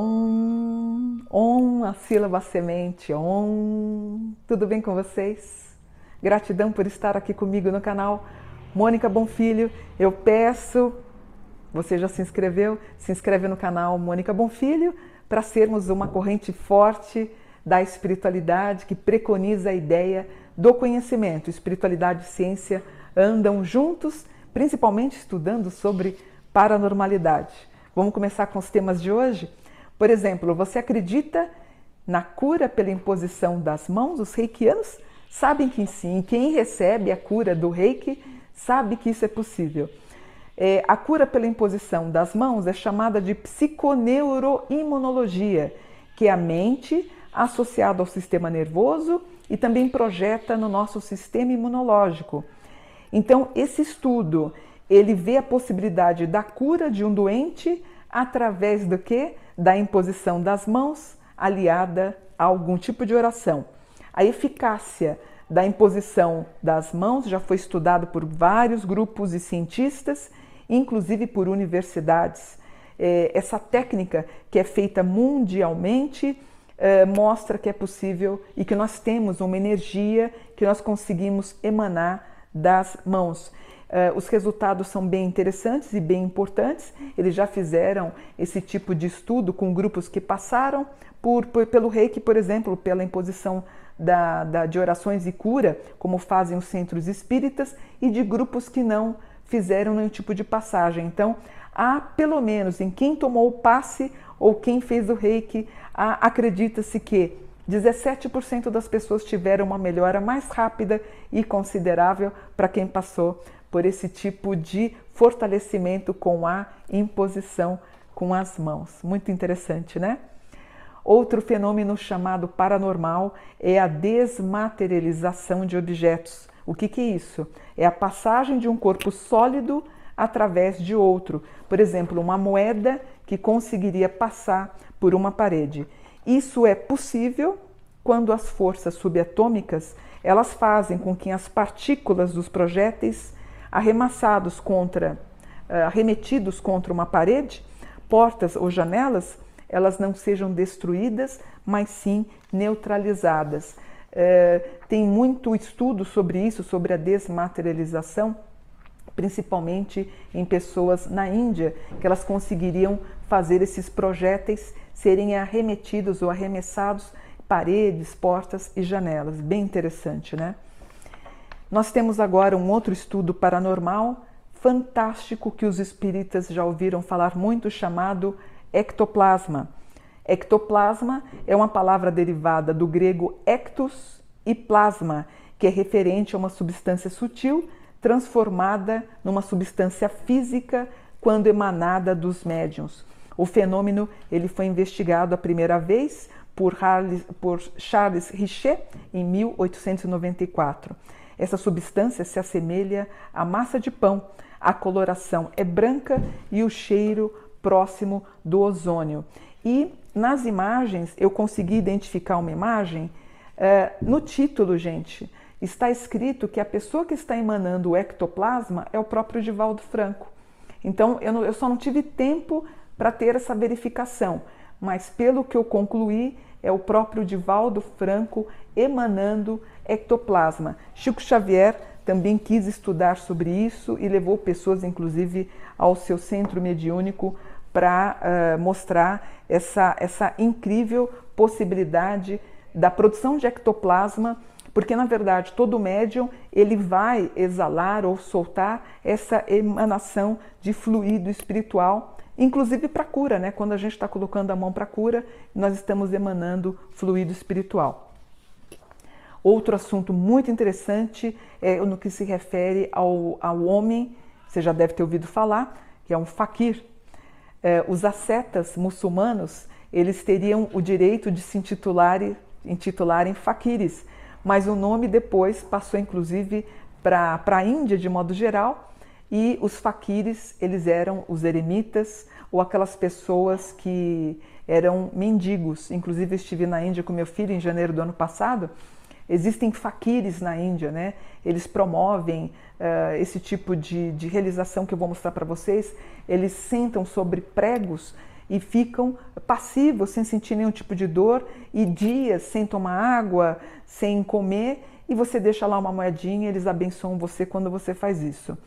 Om, Om, a sílaba semente, Om. Tudo bem com vocês? Gratidão por estar aqui comigo no canal Mônica Bonfilho. Eu peço, você já se inscreveu? Se inscreve no canal Mônica Bonfilho para sermos uma corrente forte da espiritualidade que preconiza a ideia do conhecimento. Espiritualidade e ciência andam juntos, principalmente estudando sobre paranormalidade. Vamos começar com os temas de hoje? Por exemplo, você acredita na cura pela imposição das mãos? Os reikianos sabem que sim. Quem recebe a cura do reiki sabe que isso é possível. É, a cura pela imposição das mãos é chamada de psiconeuroimunologia, que é a mente associada ao sistema nervoso e também projeta no nosso sistema imunológico. Então, esse estudo, ele vê a possibilidade da cura de um doente através do que? Da imposição das mãos aliada a algum tipo de oração. A eficácia da imposição das mãos já foi estudado por vários grupos e cientistas, inclusive por universidades. É, essa técnica, que é feita mundialmente, é, mostra que é possível e que nós temos uma energia que nós conseguimos emanar das mãos. Uh, os resultados são bem interessantes e bem importantes. Eles já fizeram esse tipo de estudo com grupos que passaram por, por pelo reiki, por exemplo, pela imposição da, da, de orações e cura, como fazem os centros espíritas, e de grupos que não fizeram nenhum tipo de passagem. Então, há pelo menos em quem tomou o passe ou quem fez o reiki, acredita-se que 17% das pessoas tiveram uma melhora mais rápida e considerável para quem passou por esse tipo de fortalecimento com a imposição com as mãos. Muito interessante, né? Outro fenômeno chamado paranormal é a desmaterialização de objetos. O que, que é isso? É a passagem de um corpo sólido através de outro. Por exemplo, uma moeda que conseguiria passar por uma parede. Isso é possível quando as forças subatômicas elas fazem com que as partículas dos projéteis arremessados contra, uh, arremetidos contra uma parede, portas ou janelas, elas não sejam destruídas, mas sim neutralizadas. Uh, tem muito estudo sobre isso, sobre a desmaterialização, principalmente em pessoas na Índia, que elas conseguiriam fazer esses projéteis serem arremetidos ou arremessados paredes, portas e janelas. Bem interessante, né? Nós temos agora um outro estudo paranormal fantástico que os espíritas já ouviram falar muito, chamado ectoplasma. Ectoplasma é uma palavra derivada do grego ectos e plasma, que é referente a uma substância sutil transformada numa substância física quando emanada dos médiums. O fenômeno ele foi investigado a primeira vez por, por Charles Richet em 1894. Essa substância se assemelha à massa de pão. A coloração é branca e o cheiro próximo do ozônio. E nas imagens, eu consegui identificar uma imagem. Uh, no título, gente, está escrito que a pessoa que está emanando o ectoplasma é o próprio Divaldo Franco. Então, eu, não, eu só não tive tempo para ter essa verificação, mas pelo que eu concluí, é o próprio Divaldo Franco emanando ectoplasma. Chico Xavier também quis estudar sobre isso e levou pessoas, inclusive, ao seu centro mediúnico para uh, mostrar essa, essa incrível possibilidade da produção de ectoplasma, porque na verdade todo médium ele vai exalar ou soltar essa emanação de fluido espiritual, inclusive para cura, né? Quando a gente está colocando a mão para cura, nós estamos emanando fluido espiritual. Outro assunto muito interessante é no que se refere ao, ao homem, você já deve ter ouvido falar, que é um fakir. É, os ascetas muçulmanos, eles teriam o direito de se intitularem, intitularem fakires, mas o nome depois passou inclusive para a Índia de modo geral, e os fakires, eles eram os eremitas ou aquelas pessoas que eram mendigos. Inclusive, estive na Índia com meu filho em janeiro do ano passado Existem faquires na Índia, né? Eles promovem uh, esse tipo de, de realização que eu vou mostrar para vocês. Eles sentam sobre pregos e ficam passivos, sem sentir nenhum tipo de dor, e dias sem tomar água, sem comer, e você deixa lá uma moedinha, eles abençoam você quando você faz isso.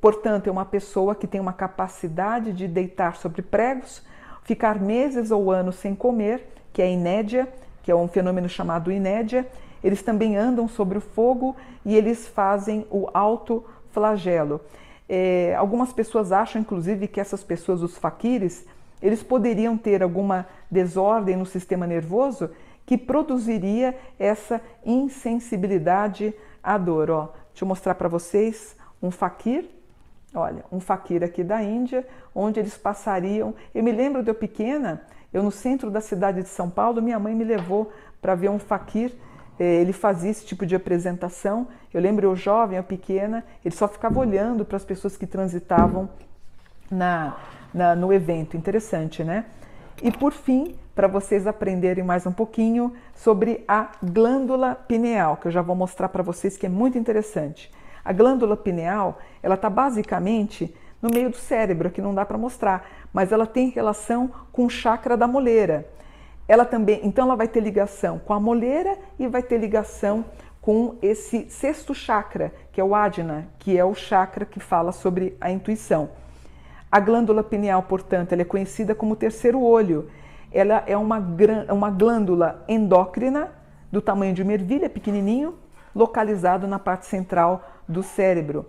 Portanto, é uma pessoa que tem uma capacidade de deitar sobre pregos, ficar meses ou anos sem comer, que é inédia, que é um fenômeno chamado inédia. Eles também andam sobre o fogo e eles fazem o alto flagelo. É, algumas pessoas acham, inclusive, que essas pessoas, os faquires, eles poderiam ter alguma desordem no sistema nervoso que produziria essa insensibilidade à dor. Ó, deixa eu mostrar para vocês um faquir. Olha, um faquir aqui da Índia, onde eles passariam. Eu me lembro de eu pequena, eu no centro da cidade de São Paulo, minha mãe me levou para ver um faquir. Eh, ele fazia esse tipo de apresentação. Eu lembro eu jovem, eu pequena, ele só ficava olhando para as pessoas que transitavam na, na, no evento. Interessante, né? E por fim, para vocês aprenderem mais um pouquinho sobre a glândula pineal, que eu já vou mostrar para vocês que é muito interessante. A glândula pineal, ela está basicamente no meio do cérebro, que não dá para mostrar, mas ela tem relação com o chakra da moleira. Ela também, então ela vai ter ligação com a moleira e vai ter ligação com esse sexto chakra, que é o Adna, que é o chakra que fala sobre a intuição. A glândula pineal, portanto, ela é conhecida como terceiro olho. Ela é uma, uma glândula endócrina do tamanho de uma ervilha, pequenininho, localizado na parte central do cérebro.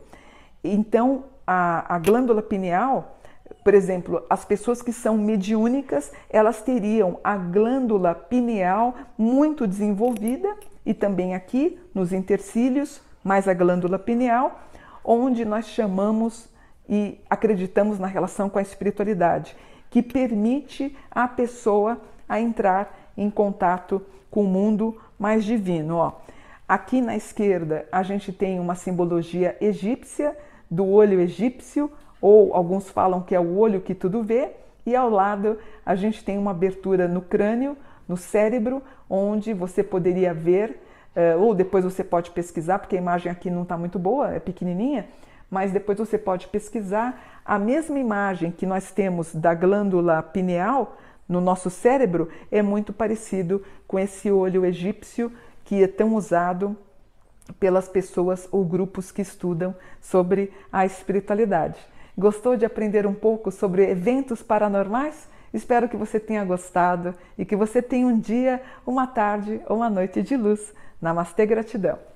Então, a, a glândula pineal, por exemplo, as pessoas que são mediúnicas, elas teriam a glândula pineal muito desenvolvida e também aqui nos intercílios, mais a glândula pineal, onde nós chamamos e acreditamos na relação com a espiritualidade, que permite a pessoa a entrar em contato com o mundo mais divino. Ó. Aqui na esquerda a gente tem uma simbologia egípcia do olho egípcio, ou alguns falam que é o olho que tudo vê, e ao lado a gente tem uma abertura no crânio, no cérebro, onde você poderia ver, eh, ou depois você pode pesquisar, porque a imagem aqui não está muito boa, é pequenininha, mas depois você pode pesquisar. A mesma imagem que nós temos da glândula pineal no nosso cérebro é muito parecido com esse olho egípcio que é tão usado pelas pessoas ou grupos que estudam sobre a espiritualidade. Gostou de aprender um pouco sobre eventos paranormais? Espero que você tenha gostado e que você tenha um dia, uma tarde ou uma noite de luz. Namastê, gratidão!